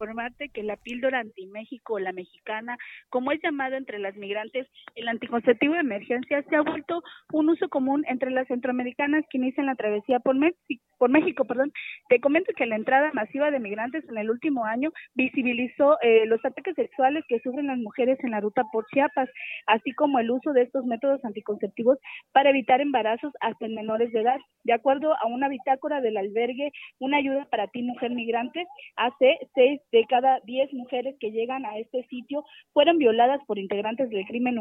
S13: Informarte que la píldora anti-México, la mexicana, como es llamado entre las migrantes, el anticonceptivo de emergencia se ha vuelto un uso común entre las centroamericanas que inician la travesía por, por México. Perdón. Te comento que la entrada masiva de migrantes en el último año visibilizó eh, los ataques sexuales que sufren las mujeres en la ruta por Chiapas, así como el uso de estos métodos anticonceptivos para evitar embarazos hasta en menores de edad. De acuerdo a una bitácora del albergue Una ayuda para ti, mujer migrante, hace seis de cada diez mujeres que llegan a este sitio fueron violadas por integrantes del crimen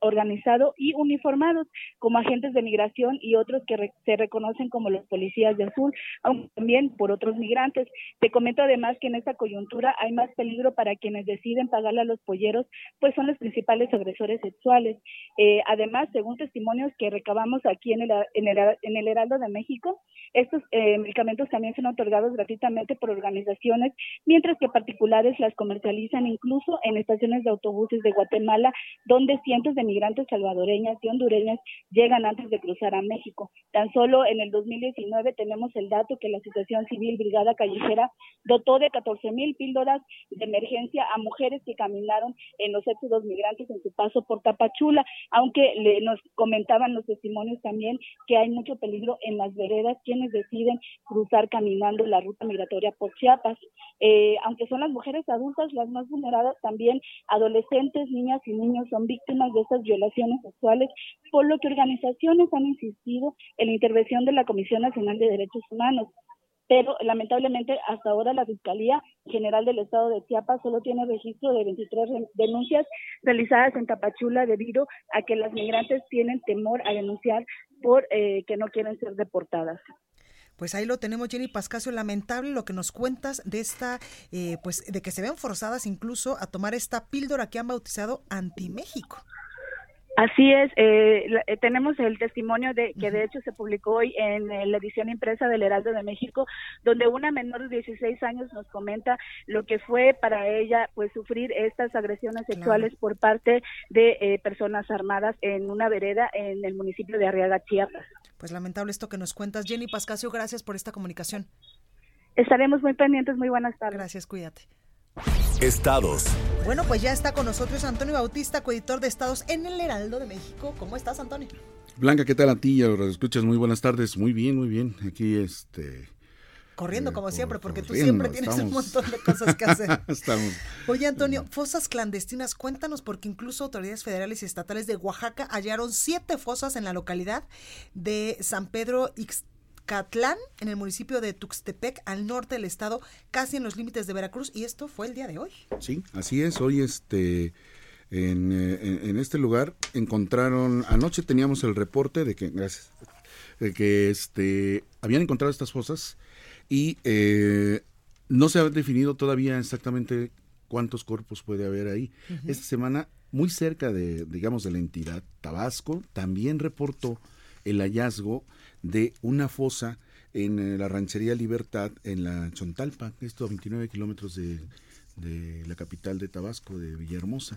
S13: organizado y uniformados, como agentes de migración y otros que se reconocen como los policías de azul, aunque también por otros migrantes. Te comento además que en esta coyuntura hay más peligro para quienes deciden pagarle a los polleros, pues son los principales agresores sexuales. Eh, además, según testimonios que recabamos aquí en el, en el, en el Heraldo de México, estos eh, medicamentos también son otorgados gratuitamente por organizaciones, mientras que particulares las comercializan incluso en estaciones de autobuses de Guatemala, donde cientos de migrantes salvadoreñas y hondureñas llegan antes de cruzar a México. Tan solo en el 2019 tenemos el dato que la Asociación Civil Brigada Callejera dotó de 14 mil píldoras de emergencia a mujeres que caminaron en los éxodos migrantes en su paso por Tapachula, aunque le, nos comentaban los testimonios también que hay mucho peligro en las veredas quienes deciden cruzar caminando la ruta migratoria por Chiapas. Eh, aunque son las mujeres adultas las más vulneradas, también adolescentes, niñas y niños son víctimas de estas violaciones sexuales, por lo que organizaciones han insistido en la intervención de la Comisión Nacional de Derechos Humanos pero lamentablemente hasta ahora la Fiscalía General del Estado de Chiapas solo tiene registro de 23 denuncias realizadas en Tapachula debido a que las migrantes tienen temor a denunciar por eh, que no quieren ser deportadas.
S1: Pues ahí lo tenemos, Jenny Pascasio. Lamentable lo que nos cuentas de esta, eh, pues de que se ven forzadas incluso a tomar esta píldora que han bautizado anti-México.
S13: Así es, eh, eh, tenemos el testimonio de que de hecho se publicó hoy en la edición impresa del Heraldo de México, donde una menor de 16 años nos comenta lo que fue para ella pues sufrir estas agresiones sexuales por parte de eh, personas armadas en una vereda en el municipio de Arriaga, Chiapas.
S1: Pues lamentable esto que nos cuentas. Jenny Pascasio, gracias por esta comunicación.
S13: Estaremos muy pendientes, muy buenas tardes.
S1: Gracias, cuídate.
S2: Estados.
S1: Bueno, pues ya está con nosotros Antonio Bautista, coeditor de Estados en el Heraldo de México. ¿Cómo estás, Antonio?
S14: Blanca, ¿qué tal a ti? Ahora escuchas muy buenas tardes. Muy bien, muy bien. Aquí este
S1: corriendo como siempre, porque tú siempre tienes un montón de cosas que hacer.
S14: estamos.
S1: Oye, Antonio, fosas clandestinas, cuéntanos, porque incluso autoridades federales y estatales de Oaxaca hallaron siete fosas en la localidad de San Pedro Ixtapalapa Catlán, en el municipio de Tuxtepec, al norte del estado, casi en los límites de Veracruz, y esto fue el día de hoy.
S14: Sí, así es. Hoy este en, eh, este lugar encontraron, anoche teníamos el reporte de que, gracias, de que este habían encontrado estas fosas y eh, no se ha definido todavía exactamente cuántos cuerpos puede haber ahí. Esta semana, muy cerca de, digamos, de la entidad, Tabasco, también reportó el hallazgo de una fosa en eh, la ranchería Libertad, en la Chontalpa, esto a 29 kilómetros de, la capital de Tabasco, de Villahermosa.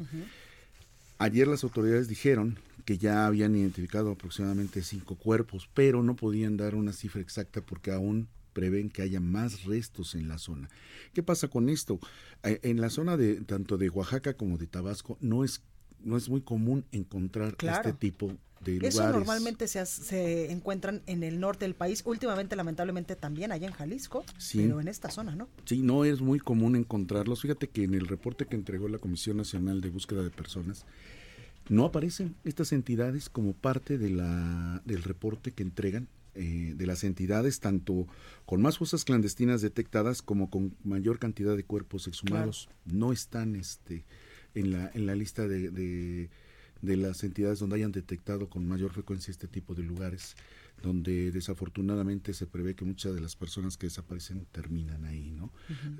S14: Ayer las autoridades dijeron que ya habían identificado aproximadamente cinco cuerpos, pero no podían dar una cifra exacta porque aún prevén que haya más restos en la zona. ¿Qué pasa con esto? Eh, en la zona de tanto de Oaxaca como de Tabasco no es no es muy común encontrar este tipo de lugares.
S1: Eso normalmente se, se, encuentran en el norte del país, últimamente lamentablemente también allá en Jalisco, pero en esta zona, ¿no?
S14: Sí, no es muy común encontrarlos. Fíjate que en el reporte que entregó la Comisión Nacional de Búsqueda de Personas, no aparecen estas entidades como parte de la, del reporte que entregan eh, de las entidades, tanto con más fosas clandestinas detectadas como con mayor cantidad de cuerpos exhumados. No están este, en, la, en la lista de, de, las entidades donde hayan detectado con mayor frecuencia este tipo de lugares, donde desafortunadamente se prevé que muchas de las personas que desaparecen terminan ahí, ¿no?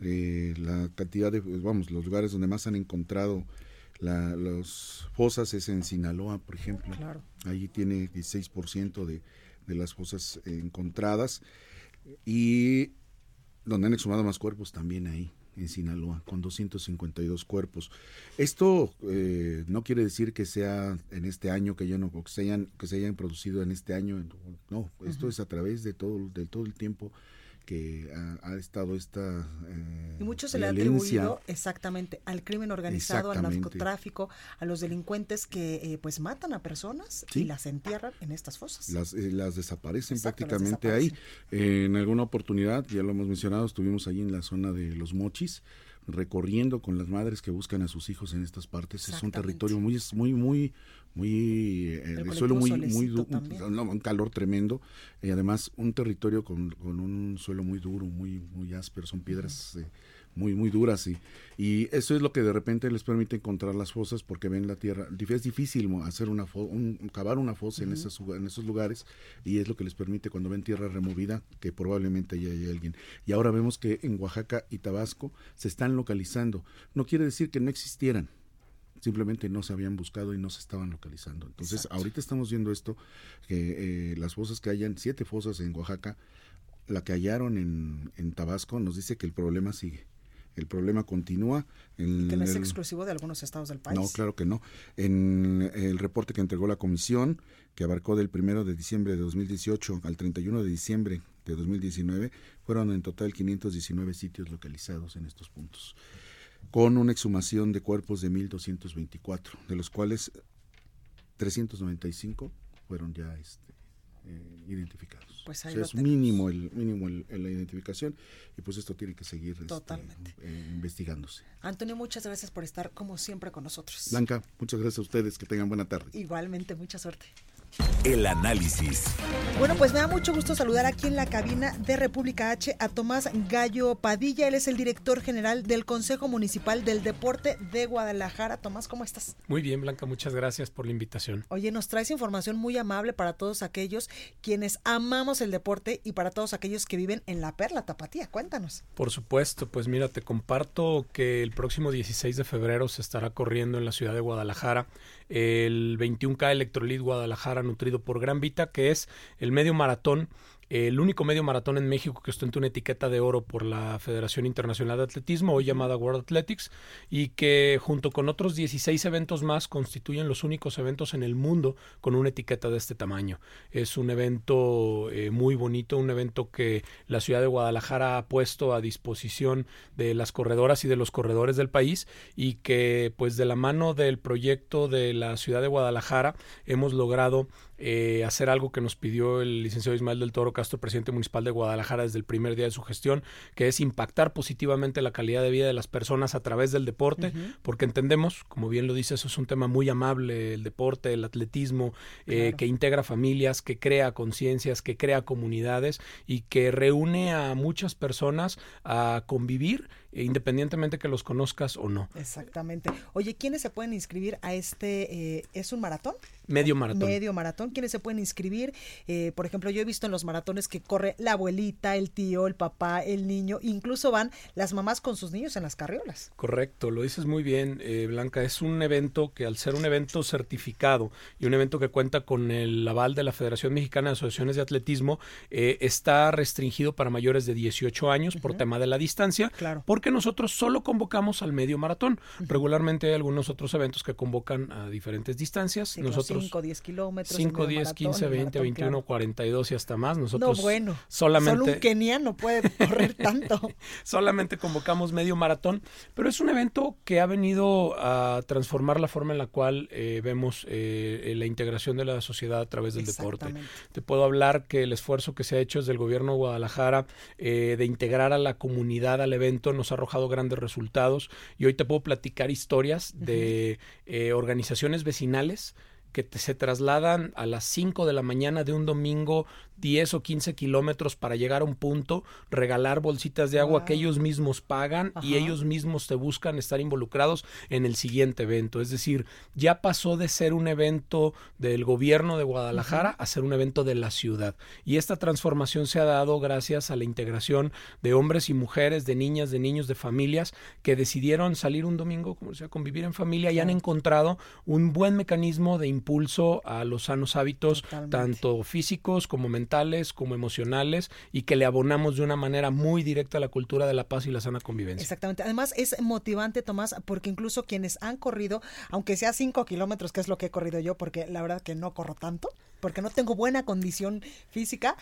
S14: Eh, la cantidad de, pues, vamos, los lugares donde más han encontrado la, los fosas es en Sinaloa, por ejemplo. Claro. Ahí tiene 16% de, de las fosas encontradas y donde han exhumado más cuerpos también ahí en Sinaloa, con 252 cuerpos. Esto eh, no quiere decir que sea en este año, que, ya no, que, se hayan, que se hayan producido en este año, no, esto es a través de todo, de todo el tiempo que ha, estado esta
S1: eh, y mucho se le ha atribuido exactamente al crimen organizado, al narcotráfico, a los delincuentes que eh, pues matan a personas y las entierran en estas fosas.
S14: Las, eh, las desaparecen prácticamente ahí. en alguna oportunidad, ya lo hemos mencionado, estuvimos ahí en la zona de los Mochis recorriendo con las madres que buscan a sus hijos en estas partes. Es un territorio muy, muy, muy, muy, eh, el, suelo muy, muy, un calor tremendo y además un territorio con, con, un suelo muy duro, muy, muy áspero, son piedras eh, muy, muy duras y, y eso es lo que de repente les permite encontrar las fosas porque ven la tierra. Es difícil hacer una un, cavar una fosa en, esos, en esos lugares y es lo que les permite cuando ven tierra removida que probablemente ya hay alguien. Y ahora vemos que en Oaxaca y Tabasco se están localizando. No quiere decir que no existieran, simplemente no se habían buscado y no se estaban localizando. Entonces, ahorita estamos viendo esto, que eh, las fosas que hayan, siete fosas en Oaxaca, la que hallaron en, en Tabasco nos dice que el problema sigue el problema continúa.
S1: En que no es exclusivo de algunos estados del país.
S14: No, claro que no. En el reporte que entregó la comisión, que abarcó del 1 de diciembre de 2018 al 31 de diciembre de 2019, fueron en total 519 sitios localizados en estos puntos, con una exhumación de cuerpos de 1.224, de los cuales 395 fueron ya este, eh, identificados. Pues es mínimo el mínimo la identificación y pues esto tiene que seguir este, eh, investigándose.
S1: Antonio, muchas gracias por estar como siempre con nosotros.
S14: Blanca, muchas gracias a ustedes, que tengan buena tarde.
S1: Igualmente, mucha suerte.
S2: El análisis.
S1: Bueno, pues me da mucho gusto saludar aquí en la cabina de República H a Tomás Gallo Padilla. Él es el director general del Consejo Municipal del Deporte de Guadalajara. Tomás, ¿cómo estás?
S15: Muy bien, Blanca, muchas gracias por la invitación.
S1: Oye, nos traes información muy amable para todos aquellos quienes amamos el deporte y para todos aquellos que viven en la Perla Tapatía. Cuéntanos.
S15: Por supuesto, pues mira, te comparto que el próximo 16 de febrero se estará corriendo en la ciudad de Guadalajara el 21K Electrolit Guadalajara nutrido por Gran Vita, que es el medio maratón el único medio maratón en México que ostenta una etiqueta de oro por la Federación Internacional de Atletismo, hoy llamada World Athletics, y que junto con otros 16 eventos más constituyen los únicos eventos en el mundo con una etiqueta de este tamaño. Es un evento eh, muy bonito, un evento que la ciudad de Guadalajara ha puesto a disposición de las corredoras y de los corredores del país y que pues de la mano del proyecto de la ciudad de Guadalajara hemos logrado eh, hacer algo que nos pidió el licenciado Ismael del Toro Castro, presidente municipal de Guadalajara, desde el primer día de su gestión, que es impactar positivamente la calidad de vida de las personas a través del deporte, porque entendemos, como bien lo dice, eso es un tema muy amable, el deporte, el atletismo, eh, que integra familias, que crea conciencias, que crea comunidades y que reúne a muchas personas a convivir independientemente que los conozcas o no.
S1: Exactamente. Oye, ¿quiénes se pueden inscribir a este? Eh, ¿Es un maratón?
S15: Medio maratón.
S1: Medio maratón. ¿Quiénes se pueden inscribir? Eh, por ejemplo, yo he visto en los maratones que corre la abuelita, el tío, el papá, el niño, incluso van las mamás con sus niños en las carriolas.
S15: Correcto, lo dices muy bien, eh, Blanca. Es un evento que al ser un evento certificado y un evento que cuenta con el aval de la Federación Mexicana de Asociaciones de Atletismo, está restringido para mayores de 18 años por tema de la distancia.
S1: Claro
S15: porque nosotros solo convocamos al medio maratón. Regularmente hay algunos otros eventos que convocan a diferentes distancias. nosotros
S1: 5, 10 kilómetros.
S15: 5, 10, 15, 20, 21, 42 y hasta más. Nosotros
S1: no, bueno,
S15: solamente...
S1: Solo un keniano puede correr tanto.
S15: solamente convocamos medio maratón, pero es un evento que ha venido a transformar la forma en la cual eh, vemos eh, la integración de la sociedad a través del deporte. Te puedo hablar que el esfuerzo que se ha hecho desde el gobierno de Guadalajara eh, de integrar a la comunidad al evento nos ha arrojado grandes resultados. Y hoy te puedo platicar historias de eh, organizaciones vecinales que se trasladan a las 5 de la mañana de un domingo 10 o 15 kilómetros para llegar a un punto, regalar bolsitas de agua que ellos mismos pagan y ellos mismos te buscan estar involucrados en el siguiente evento. Es decir, ya pasó de ser un evento del gobierno de Guadalajara a ser un evento de la ciudad. Y esta transformación se ha dado gracias a la integración de hombres y mujeres, de niñas, de niños, de familias que decidieron salir un domingo, como sea, convivir en familia y han encontrado un buen mecanismo de impulso a los sanos hábitos, tanto físicos como mentales, como emocionales, y que le abonamos de una manera muy directa a la cultura de la paz y la sana convivencia.
S1: Exactamente. Además, es motivante, Tomás, porque incluso quienes han corrido, aunque sea cinco kilómetros, que es lo que he corrido yo, porque la verdad que no corro tanto, porque no tengo buena condición física,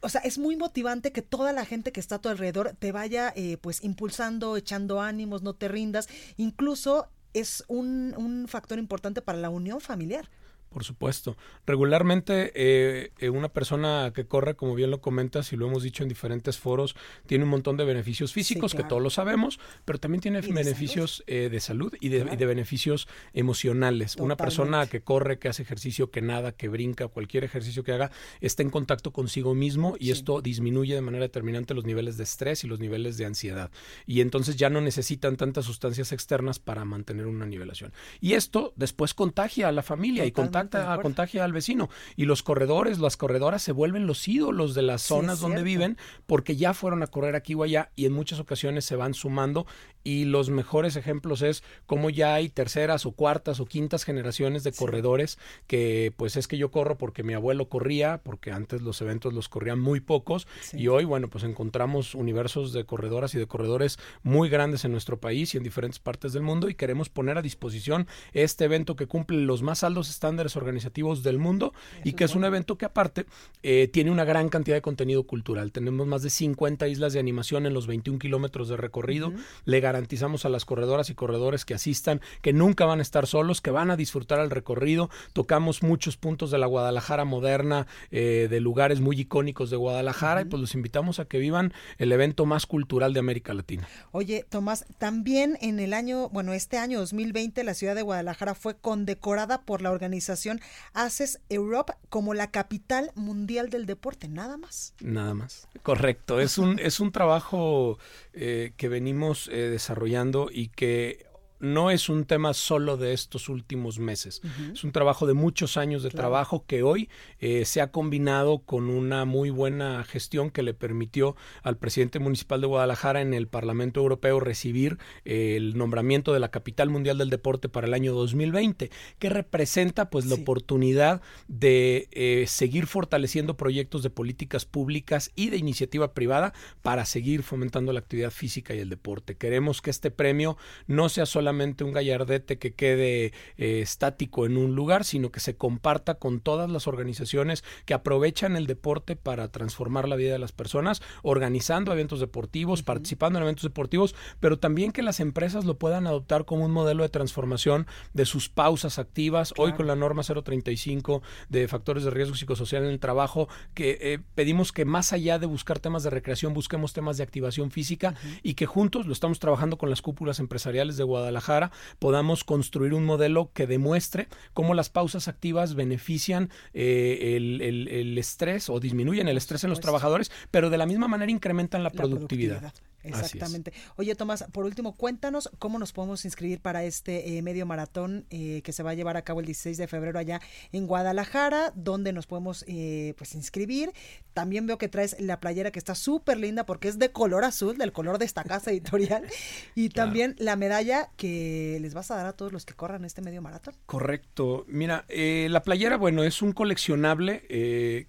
S1: o sea, es muy motivante que toda la gente que está a tu alrededor te vaya eh, pues impulsando, echando ánimos, no te rindas. Incluso es un, un factor importante para la unión familiar.
S15: Por supuesto. Regularmente eh, eh, una persona que corre, como bien lo comentas y lo hemos dicho en diferentes foros, tiene un montón de beneficios físicos, que todos lo sabemos, pero también tiene beneficios eh, de salud y de, beneficios emocionales. Una persona que corre, que hace ejercicio, que nada, que brinca, cualquier ejercicio que haga, está en contacto consigo mismo y esto disminuye de manera determinante los niveles de estrés y los niveles de ansiedad. Y entonces ya no necesitan tantas sustancias externas para mantener una nivelación. Y esto después contagia a la familia y contagia contagia al vecino. Y los corredores, las corredoras se vuelven los ídolos de las zonas donde viven porque ya fueron a correr aquí o allá y en muchas ocasiones se van sumando. Y los mejores ejemplos es cómo ya hay terceras o cuartas o quintas generaciones de corredores que pues es que yo corro porque mi abuelo corría, porque antes los eventos los corrían muy pocos. Y hoy, bueno, pues encontramos universos de corredoras y de corredores muy grandes en nuestro país y en diferentes partes del mundo y queremos poner a disposición este evento que cumple los más altos estándares organizativos del mundo y que es, un evento que aparte eh, tiene una gran cantidad de contenido cultural. Tenemos más de 50 islas de animación en los 21 kilómetros de recorrido. Le garantizamos a las corredoras y corredores que asistan que nunca van a estar solos, que van a disfrutar el recorrido. Tocamos muchos puntos de la Guadalajara moderna, eh, de lugares muy icónicos de Guadalajara y pues los invitamos a que vivan el evento más cultural de América Latina.
S1: Oye, Tomás, también en el año, bueno, este año 2020 la ciudad de Guadalajara fue condecorada por la organización Haces Europe como la capital mundial del deporte, nada más.
S15: Nada más. Correcto. Es un, es un trabajo eh, que venimos eh, desarrollando y que no es un tema solo de estos últimos meses. Es un trabajo de muchos años de trabajo que hoy eh, se ha combinado con una muy buena gestión que le permitió al presidente municipal de Guadalajara en el Parlamento Europeo recibir eh, el nombramiento de la capital mundial del deporte para el año 2020, que representa pues la oportunidad de eh, seguir fortaleciendo proyectos de políticas públicas y de iniciativa privada para seguir fomentando la actividad física y el deporte. Queremos que este premio no sea solamente un gallardete que quede eh, estático en un lugar, sino que se comparta con todas las organizaciones que aprovechan el deporte para transformar la vida de las personas, organizando eventos deportivos, participando en eventos deportivos, pero también que las empresas lo puedan adoptar como un modelo de transformación de sus pausas activas. Hoy con la norma 035 de factores de riesgo psicosocial en el trabajo, que eh, pedimos que más allá de buscar temas de recreación, busquemos temas de activación física y que juntos lo estamos trabajando con las cúpulas empresariales de Guadalajara podamos construir un modelo que demuestre cómo las pausas activas benefician eh, el, estrés o disminuyen el estrés en los trabajadores, pero de la misma manera incrementan la, productividad.
S1: Exactamente. Oye, Tomás, por último, cuéntanos cómo nos podemos inscribir para este eh, medio maratón eh, que se va a llevar a cabo el 16 de febrero allá en Guadalajara, dónde nos podemos eh, pues inscribir. También veo que traes la playera que está súper linda porque es de color azul, del color de esta casa editorial, y también la medalla que les vas a dar a todos los que corran este medio maratón.
S15: Correcto. Mira, la playera, bueno, es un coleccionable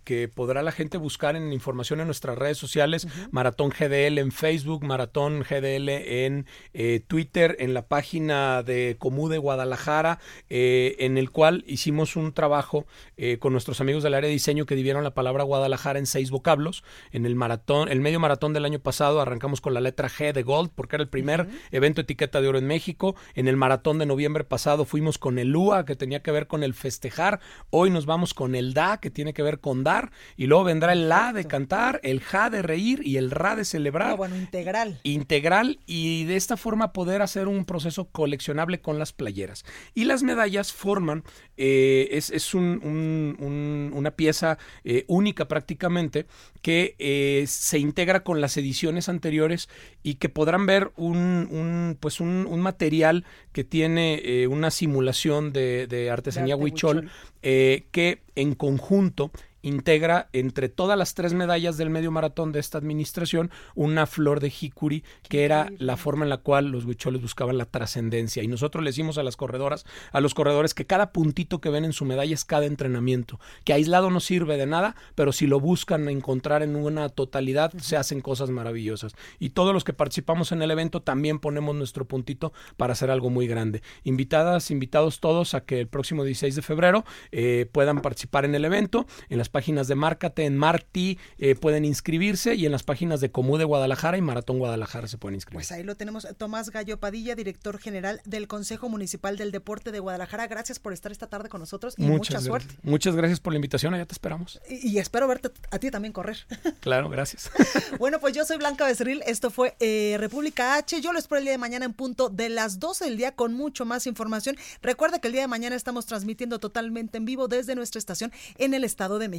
S15: que podrá la gente buscar en información en nuestras redes sociales, Maratón GDL en Facebook, Maratón GDL en eh, Twitter, en la página de Comú de Guadalajara, eh, en el cual hicimos un trabajo eh, con nuestros amigos del área de diseño que dividieron la palabra Guadalajara en seis vocablos. En el maratón, el medio maratón del año pasado arrancamos con la letra G de Gold, porque era el primer evento etiqueta de oro en México. En el maratón de noviembre pasado fuimos con el UA, que tenía que ver con el festejar. Hoy nos vamos con el DA, que tiene que ver con dar. Y luego vendrá el LA de cantar, el JA de reír y el RA de celebrar.
S1: Ah, bueno, integral.
S15: Integral y de esta forma poder hacer un proceso coleccionable con las playeras. Y las medallas forman, eh, es, una pieza eh, única prácticamente que eh, se integra con las ediciones anteriores y que podrán ver un, pues un, material que tiene una simulación de, artesanía huichol, que en conjunto integra entre todas las tres medallas del medio maratón de esta administración una flor de jicuri, que era la forma en la cual los huicholes buscaban la trascendencia. Y nosotros le decimos a las corredoras, a los corredores, que cada puntito que ven en su medalla es cada entrenamiento, que aislado no sirve de nada, pero si lo buscan encontrar en una totalidad, se hacen cosas maravillosas. Y todos los que participamos en el evento también ponemos nuestro puntito para hacer algo muy grande. Invitadas, invitados todos a que el próximo 16 de febrero eh, puedan participar en el evento, en las las páginas de Márcate, en Marti eh, pueden inscribirse y en las páginas de Comú de Guadalajara y Maratón Guadalajara se pueden inscribir.
S1: Pues ahí lo tenemos. Tomás Gallo Padilla, director general del Consejo Municipal del Deporte de Guadalajara. Gracias por estar esta tarde con nosotros y mucha suerte.
S15: Muchas gracias por la invitación, allá te esperamos.
S1: Y, espero verte a ti también correr.
S15: Claro, gracias.
S1: bueno, pues yo soy Blanca Becerril, esto fue eh, República H. Yo lo espero el día de mañana en punto de las 12 del día con mucho más información. Recuerda que el día de mañana estamos transmitiendo totalmente en vivo desde nuestra estación en el Estado de México.